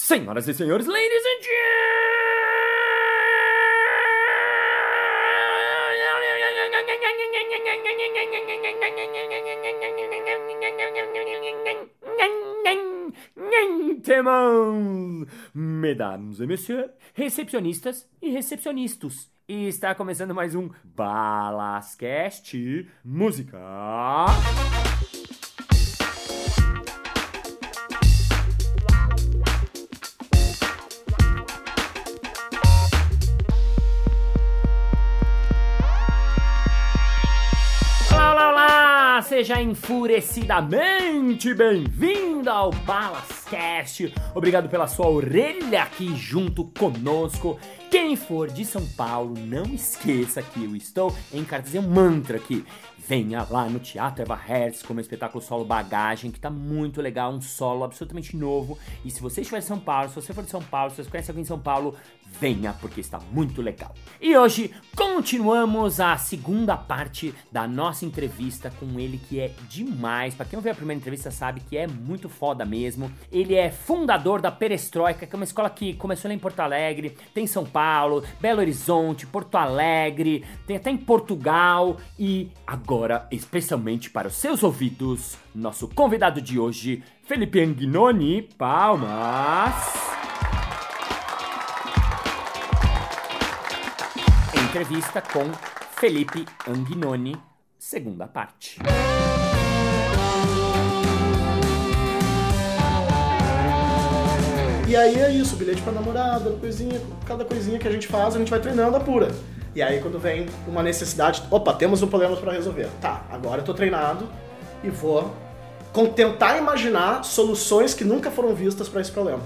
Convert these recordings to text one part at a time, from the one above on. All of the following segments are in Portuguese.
Senhoras e senhores, ladies and gentlemen, mesdames et messieurs, recepcionistas e recepcionistas. E está começando mais um Balascast Música. Seja enfurecidamente bem-vindo ao Balascast. Obrigado pela sua orelha aqui junto conosco. Quem for de São Paulo, não esqueça que eu estou em Cartesio Mantra aqui. Venha lá no Teatro Eva Hertz com o espetáculo solo Bagagem, que tá muito legal, um solo absolutamente novo. E se você estiver em São Paulo, se você for de São Paulo, se você conhece alguém em São Paulo, venha porque está muito legal. E hoje continuamos a segunda parte da nossa entrevista com ele que é demais. Para quem ouviu a primeira entrevista sabe que é muito foda mesmo. Ele é fundador da Perestroika, que é uma escola que começou em Porto Alegre, tem em São Paulo, Belo Horizonte, Porto Alegre, tem até em Portugal e agora, especialmente para os seus ouvidos, nosso convidado de hoje, Felipe Anguinoni. Palmas. Entrevista com Felipe Anguinoni, segunda parte. E aí é isso, bilhete pra namorada, coisinha, cada coisinha que a gente faz, a gente vai treinando apura. E aí quando vem uma necessidade, opa, temos um problema pra resolver. Tá, agora eu tô treinado e vou tentar imaginar soluções que nunca foram vistas pra esse problema.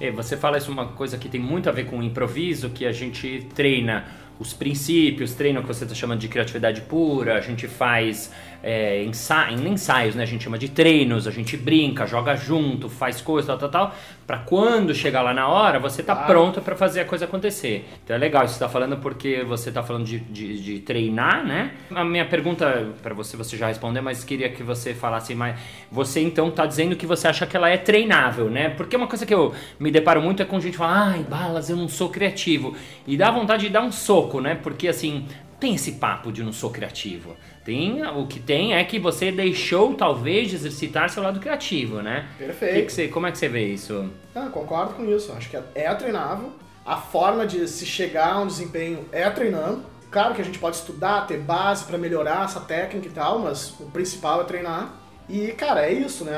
É, você fala isso uma coisa que tem muito a ver com o improviso, que a gente treina os princípios, treina o que você está chamando de criatividade pura, a gente faz é, ensa em ensaios, né? A gente chama de treinos, a gente brinca, joga junto, faz coisa, tal, tal, tal, para quando chegar lá na hora, você tá Claro. pronto para fazer a coisa acontecer. Então é legal, isso que você tá falando porque você tá falando de, de, de treinar, né? A minha pergunta para você, você já respondeu, mas queria que você falasse mais. Você então tá dizendo que você acha que ela é treinável, né? Porque uma coisa que eu me deparo muito é com gente que fala, ai, balas, eu não sou criativo. E dá vontade de dar um soco, né? Porque assim, tem esse papo de não sou criativo. Tem, o que tem é que você deixou talvez de exercitar seu lado criativo, né? Perfeito. Que que você, como é que você vê isso? Ah, concordo com isso. Acho que é treinável. A forma de se chegar a um desempenho é treinando. Claro que a gente pode estudar, ter base pra melhorar essa técnica e tal, mas o principal é treinar. E, cara, é isso, né?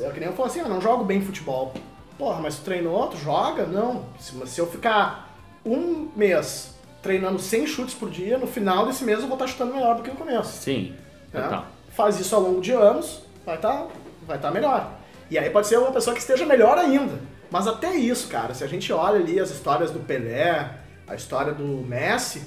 É que nem eu falo assim, ah, não jogo bem futebol. Porra, mas tu treinou, tu joga? Não. Se, se eu ficar um mês treinando 100 chutes por dia, no final desse mês eu vou estar chutando melhor do que no começo. Sim, né? total. Faz isso ao longo de anos, vai estar vai tá melhor. E aí pode ser uma pessoa que esteja melhor ainda. Mas até isso, cara, se a gente olha ali as histórias do Pelé, a história do Messi,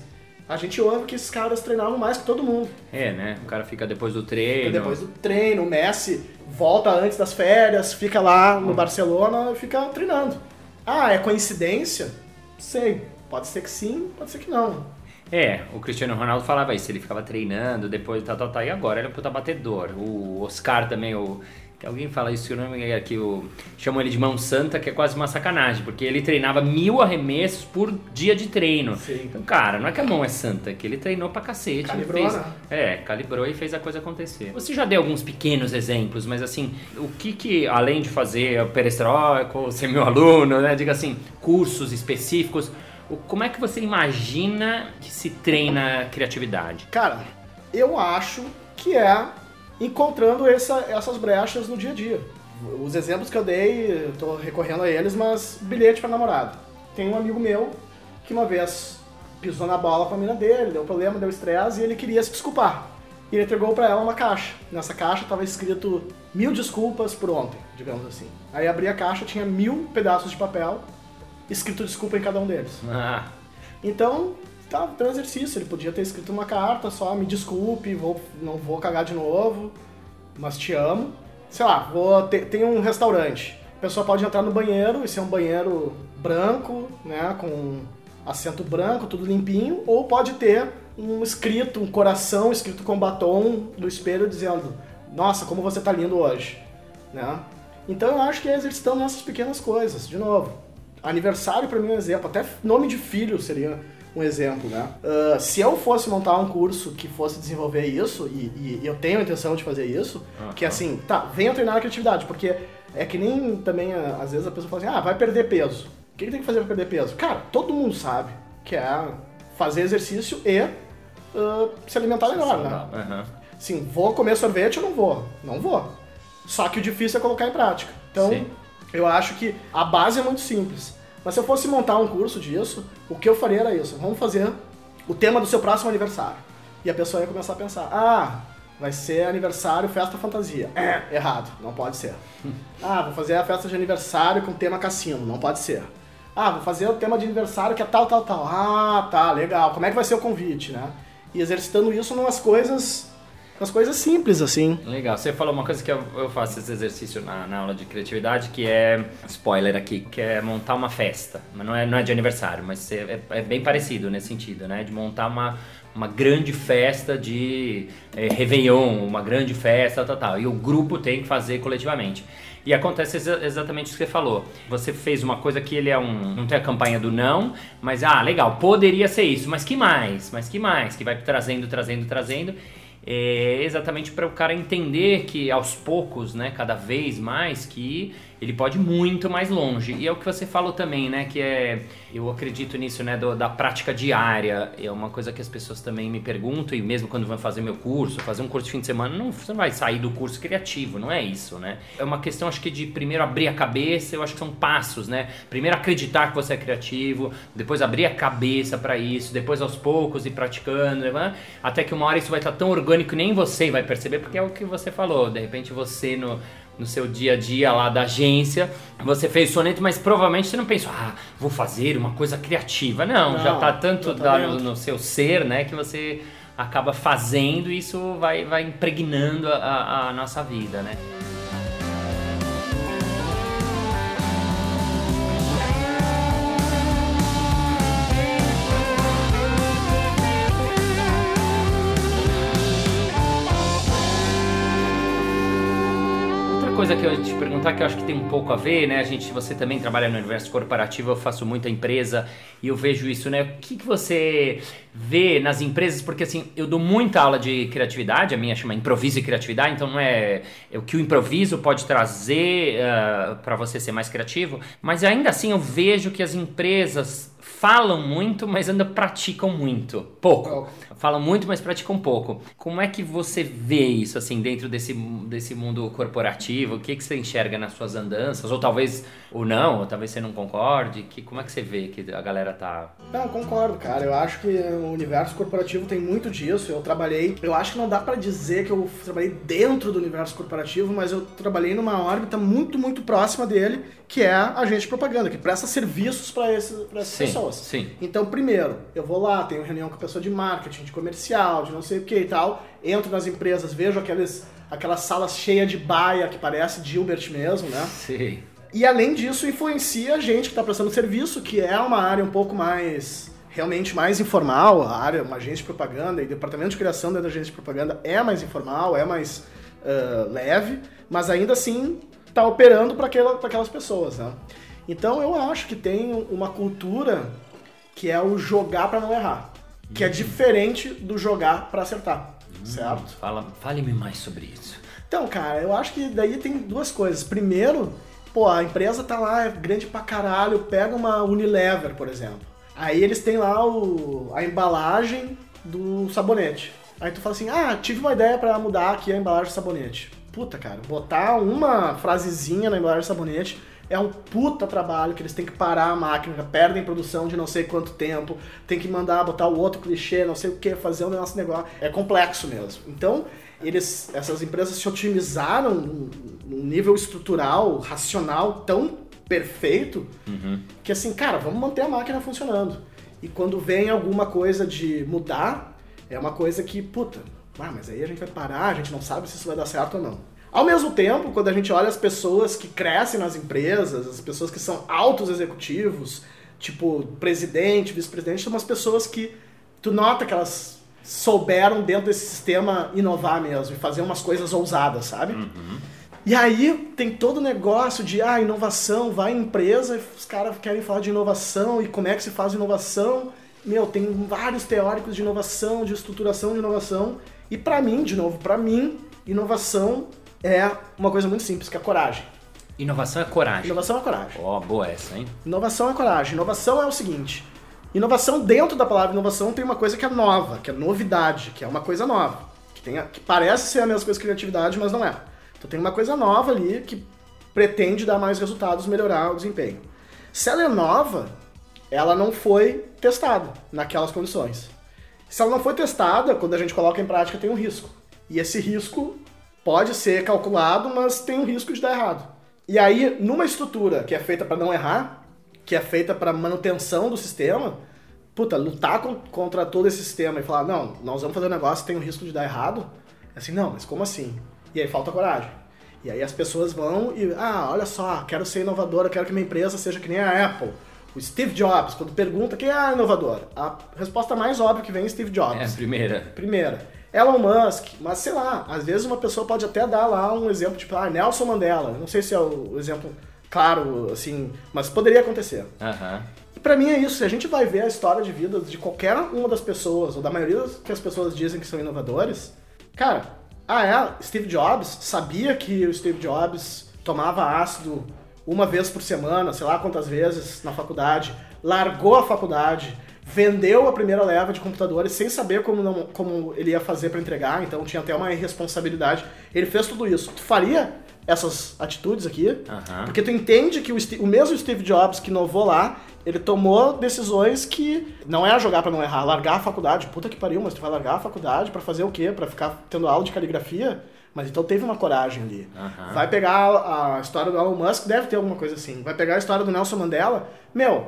a gente ouve que esses caras treinavam mais que todo mundo. É, né? O cara fica depois do Fica treino. depois do treino, o Messi volta antes das férias, fica lá Hum. no Barcelona e fica treinando. Ah, é coincidência? Sei. Pode ser que sim, pode ser que não. É, o Cristiano Ronaldo falava isso, ele ficava treinando, depois tal, tal, tal, e agora ele é um puta batedor. O Oscar também, o. Alguém fala isso, que o nome é que o. Chamam ele de mão santa, que é quase uma sacanagem, porque ele treinava mil arremessos por dia de treino. Sim. Então, cara, não é que a mão é santa, é que ele treinou pra cacete. Calibrou, fez, né? É, calibrou e fez a coisa acontecer. Você já deu alguns pequenos exemplos, mas assim, o que que, além de fazer o perestroika, ser meu aluno, né, diga assim, cursos específicos, como é que você imagina que se treina criatividade? Cara, eu acho que é encontrando essa- essas brechas no dia a dia. Os exemplos que eu dei, tô recorrendo a eles, mas bilhete pra namorada. Tem um amigo meu que uma vez pisou na bola com a mina dele, deu problema, deu estresse e ele queria se desculpar. E ele entregou pra ela uma caixa. Nessa caixa tava escrito mil desculpas por ontem, digamos assim. Aí abri a caixa, tinha mil pedaços de papel, escrito desculpa em cada um deles. Ah, Então, tá, tem um exercício. Ele podia ter escrito uma carta só, me desculpe, vou, não vou cagar de novo, mas te amo. Sei lá, vou ter, tem um restaurante. A pessoa pode entrar no banheiro, esse é um banheiro branco, né, com assento branco, tudo limpinho, ou pode ter um escrito, um coração escrito com batom no espelho dizendo: "Nossa, como você tá lindo hoje", né? Então eu acho que é exercitando nessas pequenas coisas, de novo. Aniversário para mim é um exemplo, até nome de filho seria um exemplo, né? Uh, se eu fosse montar um curso que fosse desenvolver isso, e, e eu tenho a intenção de fazer isso, uhum. que assim, tá, venha treinar a criatividade, porque é que nem também, às vezes a pessoa fala assim, ah, vai perder peso. O que, que tem que fazer pra perder peso? Cara, todo mundo sabe que é fazer exercício e uh, se alimentar melhor, né? Uhum. Sim, vou comer sorvete ou não vou? Não vou. Só que o difícil é colocar em prática. Então, Sim. Eu acho que a base é muito simples. Mas se eu fosse montar um curso disso, o que eu faria era isso. Vamos fazer o tema do seu próximo aniversário. E a pessoa ia começar a pensar, ah, vai ser aniversário, festa fantasia. É, errado, não pode ser. Ah, vou fazer a festa de aniversário com tema cassino, não pode ser. Ah, vou fazer o tema de aniversário que é tal, tal, tal. Ah, tá, legal. Como é que vai ser o convite, né? E exercitando isso numas coisas umas coisas simples, assim. Legal. Você falou uma coisa que eu, eu faço esse exercício na, na, aula de criatividade, que é, spoiler aqui, que é montar uma festa. Mas não é, não é de aniversário, mas é, é bem parecido nesse sentido, né? De montar uma, uma grande festa de é, Réveillon, uma grande festa, tal, tal. E o grupo tem que fazer coletivamente. E acontece exa exatamente o que você falou. Você fez uma coisa que ele é um. Não tem a campanha do não, mas ah, legal, poderia ser isso, mas que mais? Mas que mais? Que vai trazendo, trazendo, trazendo é exatamente para o cara entender que aos poucos, né, cada vez mais, que ele pode ir muito mais longe. E é o que você falou também, né? Que é. Eu acredito nisso, né? Do, da prática diária. É uma coisa que as pessoas também me perguntam, e mesmo quando vão fazer meu curso, fazer um curso de fim de semana, não, você não vai sair do curso criativo, não é isso, né? É uma questão, acho que, de primeiro abrir a cabeça, eu acho que são passos, né? Primeiro acreditar que você é criativo, depois abrir a cabeça para isso, depois aos poucos ir praticando, né? até que uma hora isso vai estar tão orgânico que nem você vai perceber, porque é o que você falou. De repente você no no seu dia a dia lá da agência, você fez soneto, mas provavelmente você não pensou, ah, vou fazer uma coisa criativa. Não, não já está tanto no, no, seu ser, né, que você acaba fazendo e isso vai, vai impregnando a, a nossa vida, né? Coisa que eu ia te perguntar que eu acho que tem um pouco a ver, né? A gente, você também trabalha no universo corporativo, eu faço muita empresa e eu vejo isso, né? O que, que você vê nas empresas? Porque assim, eu dou muita aula de criatividade, a minha chama improviso e criatividade, então não é, é o que o improviso pode trazer uh, ah, para você ser mais criativo, mas ainda assim eu vejo que as empresas falam muito, mas ainda praticam muito. Pouco. Falam muito, mas praticam pouco. Como é que você vê isso, assim, dentro desse, desse mundo corporativo? O que, que você enxerga nas suas andanças? Ou talvez, ou não, ou talvez você não concorde? Que, como é que você vê que a galera tá... Não, concordo, cara. Eu acho que o universo corporativo tem muito disso. Eu trabalhei... Eu acho que não dá para dizer que eu trabalhei dentro do universo corporativo, mas eu trabalhei numa órbita muito, muito próxima dele, que é agente de propaganda, que presta serviços para essas pessoas pessoas. Sim. Então, primeiro, eu vou lá, tenho reunião com a pessoa de marketing, de comercial, de não sei o que e tal, entro nas empresas, vejo aqueles, aquelas salas cheias de baia que parece Gilbert mesmo, né? Sim. E além disso, influencia a gente que está prestando serviço, que é uma área um pouco mais realmente mais informal, a área, uma agência de propaganda e departamento de criação da agência de propaganda é mais informal, é mais uh, leve, mas ainda assim está operando para aquela, aquelas pessoas, né? Então eu acho que tem uma cultura que é o jogar para não errar, que é uhum. diferente do jogar para acertar, hum, certo? Fala, fale-me mais sobre isso. Então, cara, eu acho que daí tem duas coisas. Primeiro, pô, a empresa tá lá, é grande pra caralho, pega uma Unilever, por exemplo. Aí eles têm lá o, a embalagem do sabonete. Aí tu fala assim, ah, tive uma ideia para mudar aqui a embalagem do sabonete. Puta, cara, botar uma frasezinha na embalagem do sabonete é um puta trabalho que eles têm que parar a máquina, perdem produção de não sei quanto tempo, tem que mandar botar o outro clichê, não sei o que, fazer um nosso negócio. É complexo mesmo. Então, eles, essas empresas se otimizaram num nível estrutural, racional tão perfeito uhum. que assim, cara, vamos manter a máquina funcionando. E quando vem alguma coisa de mudar, é uma coisa que, puta, ah, mas aí a gente vai parar, a gente não sabe se isso vai dar certo ou não. Ao mesmo tempo, quando a gente olha as pessoas que crescem nas empresas, as pessoas que são altos executivos, tipo presidente, vice-presidente, são umas pessoas que tu nota que elas souberam dentro desse sistema inovar mesmo e fazer umas coisas ousadas, sabe? Uhum. E aí tem todo o negócio de ah, inovação, vai em empresa, e os caras querem falar de inovação e como é que se faz inovação. Meu, tem vários teóricos de inovação, de estruturação de inovação. E para mim, de novo, para mim, inovação é uma coisa muito simples, que é coragem. Inovação é coragem. Inovação é coragem. Ó, boa essa, hein? Inovação é coragem. Inovação é o seguinte: inovação dentro da palavra inovação tem uma coisa que é nova, que é novidade, que é uma coisa nova, que, tem, que parece ser a mesma coisa que criatividade, mas não é. Então tem uma coisa nova ali que pretende dar mais resultados, melhorar o desempenho. Se ela é nova, ela não foi testada naquelas condições. Se ela não foi testada, quando a gente coloca em prática tem um risco. E esse risco pode ser calculado, mas tem um risco de dar errado. E aí, numa estrutura que é feita para não errar, que é feita para manutenção do sistema, puta, lutar contra todo esse sistema e falar, não, nós vamos fazer um negócio que tem o risco de dar errado, é assim, não, mas como assim? E aí falta coragem. E aí as pessoas vão e, ah, olha só, quero ser inovadora, quero que minha empresa seja que nem a Apple. O Steve Jobs, quando pergunta quem é inovador, a resposta mais óbvia que vem é Steve Jobs. É a primeira. Primeira. Elon Musk, mas sei lá, às vezes uma pessoa pode até dar lá um exemplo, tipo, ah, Nelson Mandela. Não sei se é o exemplo claro, assim, mas poderia acontecer. Uhum. E pra mim é isso, se a gente vai ver a história de vida de qualquer uma das pessoas, ou da maioria que as pessoas dizem que são inovadores, cara, ah é, Steve Jobs sabia que o Steve Jobs tomava ácido uma vez por semana, sei lá quantas vezes na faculdade, largou a faculdade, vendeu a primeira leva de computadores sem saber como, não, como ele ia fazer para entregar, então tinha até uma irresponsabilidade. Ele fez tudo isso. Tu faria essas atitudes aqui? Uhum. Porque tu entende que o, o, mesmo Steve Jobs que inovou lá, ele tomou decisões que não é jogar para não errar, largar a faculdade. Puta que pariu, mas tu vai largar a faculdade para fazer o quê? Para ficar tendo aula de caligrafia? Mas então teve uma coragem ali. Uhum. Vai pegar a, história do Elon Musk, deve ter alguma coisa assim. Vai pegar a história do Nelson Mandela, meu,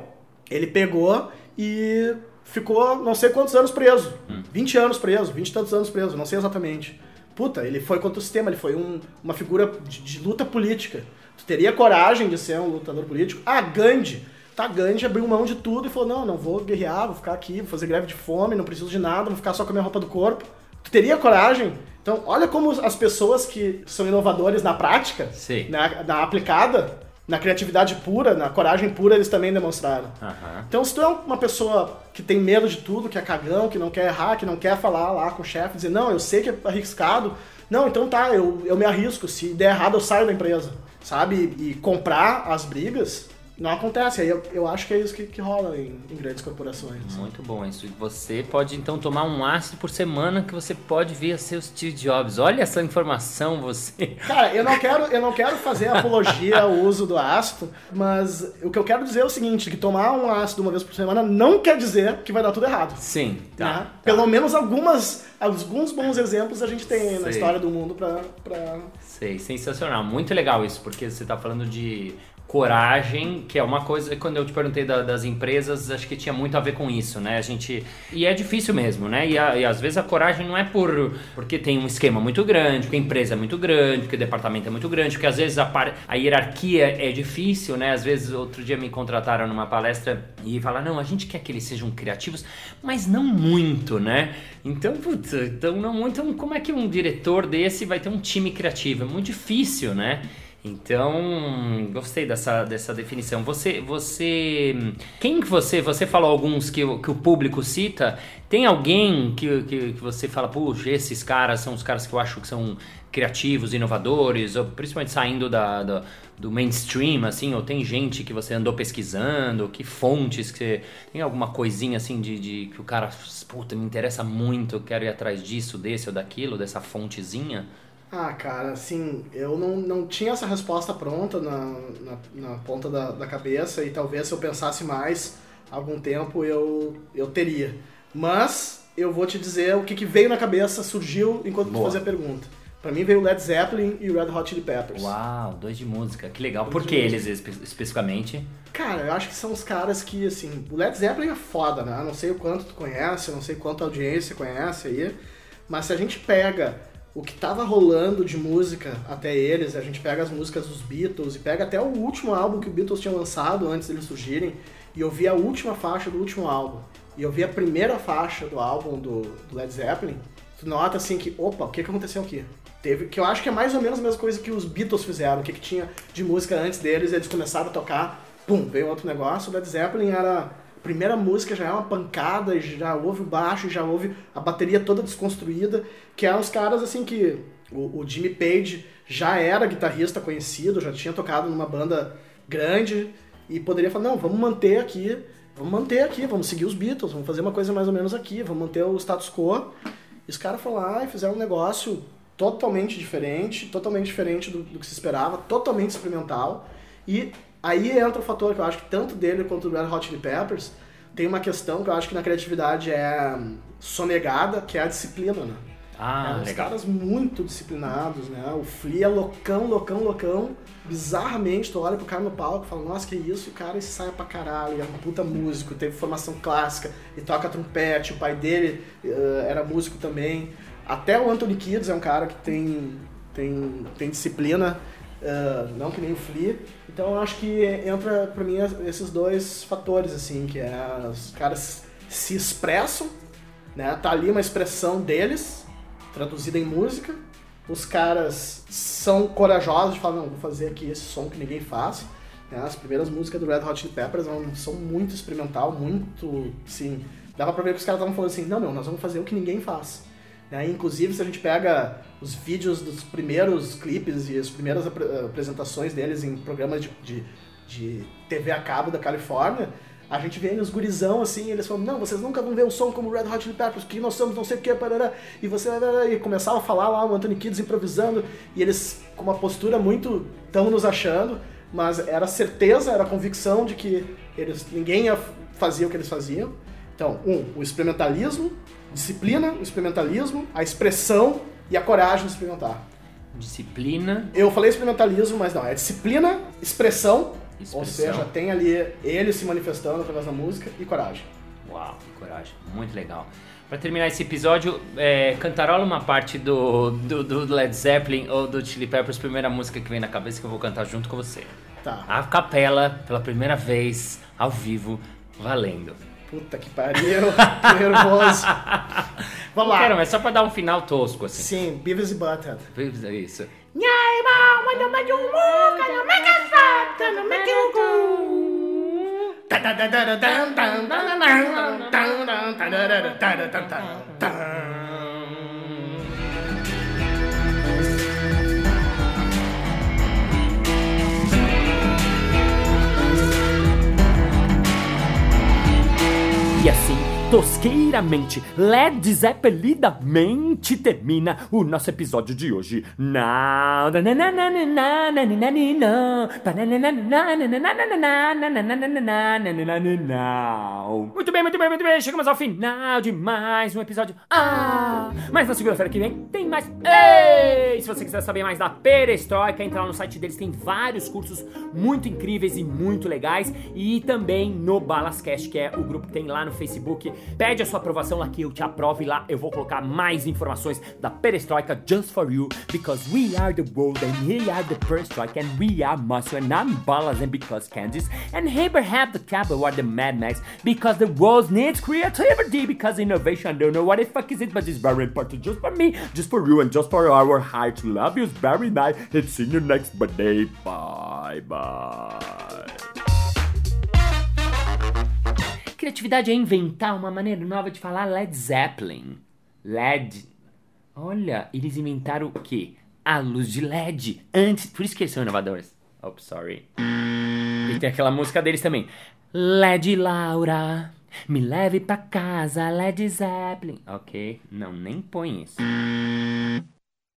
ele pegou e ficou não sei quantos anos preso. Hum. 20 anos preso, 20 e tantos anos preso, não sei exatamente. Puta, ele foi contra o sistema, ele foi um, uma figura de, de, luta política. Tu teria coragem de ser um lutador político? Ah, Gandhi. Tá, Gandhi abriu mão de tudo e falou, não, não vou guerrear, vou ficar aqui, vou fazer greve de fome, não preciso de nada, vou ficar só com a minha roupa do corpo. Tu teria coragem? Então, olha como as pessoas que são inovadores na prática, na, na aplicada, na criatividade pura, na coragem pura, eles também demonstraram. Uhum. Então, se tu é uma pessoa que tem medo de tudo, que é cagão, que não quer errar, que não quer falar lá com o chefe, dizer, não, eu sei que é arriscado, não, então tá, eu, eu me arrisco, se der errado eu saio da empresa, sabe? E comprar as brigas não acontece. Aí eu, eu acho que é isso que, que rola em, em, grandes corporações. Muito bom isso. Você pode então tomar um ácido por semana que você pode vir a ser o Steve Jobs. Olha essa informação, você. Cara, eu não quero, eu não quero fazer apologia ao uso do ácido, mas o que eu quero dizer é o seguinte: que tomar um ácido uma vez por semana não quer dizer que vai dar tudo errado. Sim. Tá, né? tá. Pelo menos algumas, alguns bons exemplos a gente tem Sei. na história do mundo pra, pra. Sei, sensacional. Muito legal isso, porque você está falando de coragem, que é uma coisa, quando eu te perguntei da, das empresas, acho que tinha muito a ver com isso, né? A gente. E é difícil mesmo, né? E, a, e, às vezes a coragem não é por porque tem um esquema muito grande, porque a empresa é muito grande, porque o departamento é muito grande, porque às vezes a, a hierarquia é difícil, né? Às vezes, outro dia me contrataram numa palestra e falaram, não, a gente quer que eles sejam criativos, mas não muito, né? Então, putz, então não muito. Então, como é que um diretor desse vai ter um time criativo? É muito difícil, né? Então, gostei dessa, dessa definição. Você, você, quem que você, você falou alguns que, que o público cita, tem alguém que, que, que você fala, puxa, esses caras são os caras que eu acho que são criativos, inovadores, ou principalmente saindo da, da, do mainstream, assim, ou tem gente que você andou pesquisando, que fontes, que você, tem alguma coisinha assim de, de que o cara, puta, me interessa muito, eu quero ir atrás disso, desse ou daquilo, dessa fontezinha? Ah, cara, assim, eu não, não tinha essa resposta pronta na, na, na ponta da, da cabeça e talvez se eu pensasse mais algum tempo eu, eu teria. Mas eu vou te dizer o que, que veio na cabeça, surgiu enquanto Boa. tu fazia a pergunta. Pra mim veio Led Zeppelin e Red Hot Chili Peppers. Uau, dois de música, que legal. Dois Por que eles espe especificamente? Cara, eu acho que são os caras que, assim, o Led Zeppelin é foda, né? Eu não sei o quanto tu conhece, não sei quanto a audiência conhece aí, mas se a gente pega o que tava rolando de música até eles, a gente pega as músicas dos Beatles e pega até o último álbum que o Beatles tinha lançado antes deles surgirem, e eu vi a última faixa do último álbum, e eu vi a primeira faixa do álbum do, do Led Zeppelin, tu nota assim que, opa, o que, que aconteceu aqui? teve, que eu acho que é mais ou menos a mesma coisa que os Beatles fizeram, o que, que tinha de música antes deles, eles começaram a tocar, pum, veio outro negócio, o Led Zeppelin era primeira música, já é uma pancada, já ouve o baixo, já ouve a bateria toda desconstruída, que eram os caras assim que o, o Jimmy Page já era guitarrista conhecido, já tinha tocado numa banda grande e poderia falar, não, vamos manter aqui, vamos manter aqui, vamos seguir os Beatles, vamos fazer uma coisa mais ou menos aqui, vamos manter o status quo. E os caras foram lá e fizeram um negócio totalmente diferente, totalmente diferente do, do, que se esperava, totalmente experimental. E aí entra o fator que eu acho que tanto dele quanto do Red Hot Chili Peppers tem uma questão que eu acho que na criatividade é sonegada, que é a disciplina, né? Ah, é, os caras muito disciplinados, né? O Flea é loucão, loucão, loucão. Bizarramente, tu olha pro cara no palco e fala, nossa, que isso? E o cara sai pra caralho, é um puta músico, teve formação clássica e toca trompete, o pai dele uh, era músico também. Até o Anthony Kids é um cara que tem, tem, tem disciplina, uh, não que nem o Flea. Então eu acho que entra pra mim esses dois fatores, assim, que é os caras se expressam, né? Tá ali uma expressão deles, traduzida em música. Os caras são corajosos de falar, não, vou fazer aqui esse som que ninguém faz. Né? As primeiras músicas do Red Hot Chili Peppers são muito experimental, muito, sim... Dava pra ver que os caras estavam falando assim, não, não, nós vamos fazer o que ninguém faz. Né? Inclusive, se a gente pega os vídeos dos primeiros clipes e as primeiras ap apresentações deles em programas de, de, de TV a cabo da Califórnia, a gente vê os gurizão assim, eles falam, não, vocês nunca vão ver um som como Red Hot Chili Peppers, que nós somos não sei o que, parará, e você e começava a falar lá, o Anthony Kids improvisando, e eles com uma postura muito tão nos achando, mas era certeza, era convicção de que eles ninguém fazia o que eles faziam. Então, um, o experimentalismo, disciplina, o experimentalismo, a expressão e a coragem de experimentar. Disciplina. Eu falei experimentalismo, mas não, é disciplina, expressão Expressão. Ou seja, tem ali ele se manifestando através da música e coragem. Uau, coragem. Muito legal. Para terminar esse episódio, é, cantarola uma parte do, do, do, Led Zeppelin ou do Chili Peppers, primeira música que vem na cabeça que eu vou cantar junto com você. Tá. A capela, pela primeira vez, ao vivo, valendo. Puta que pariu, que nervoso. Vamos lá. Quero, mas só pra dar um final tosco, assim. Sim, Beavis e Butthead. Beavis, é isso. Tosqueiramente, Led Zeppelidamente termina o nosso episódio de hoje. Muito bem, muito bem, muito bem. Chegamos ao final de mais um episódio. Ah! Mas na segunda-feira que vem tem mais. Ei! Se você quiser saber mais da Perestroika, entra lá no site deles, tem vários cursos muito incríveis e muito legais. E também no Balascast, que é o grupo que tem lá no Facebook Pede a sua aprovação lá que eu te aprove lá. Eu vou colocar mais informações da perestroika just for you. Because we are the world and we are the perestroika and we are muscle and I'm Ballas and because Candice and Abraham the Cabo are the Mad Max because the world needs creativity because innovation I don't know what the fuck is it but it's very important just for me, just for you and just for our heart. Love you, it's very nice and see you next birthday. Bye bye. Criatividade é inventar uma maneira nova de falar Led Zeppelin. LED. Olha, eles inventaram o quê? A luz de LED. Antes. Por isso que eles são inovadores. Oh, sorry. E tem aquela música deles também. LED Laura. Me leve pra casa, Led Zeppelin. Ok, não, nem põe isso.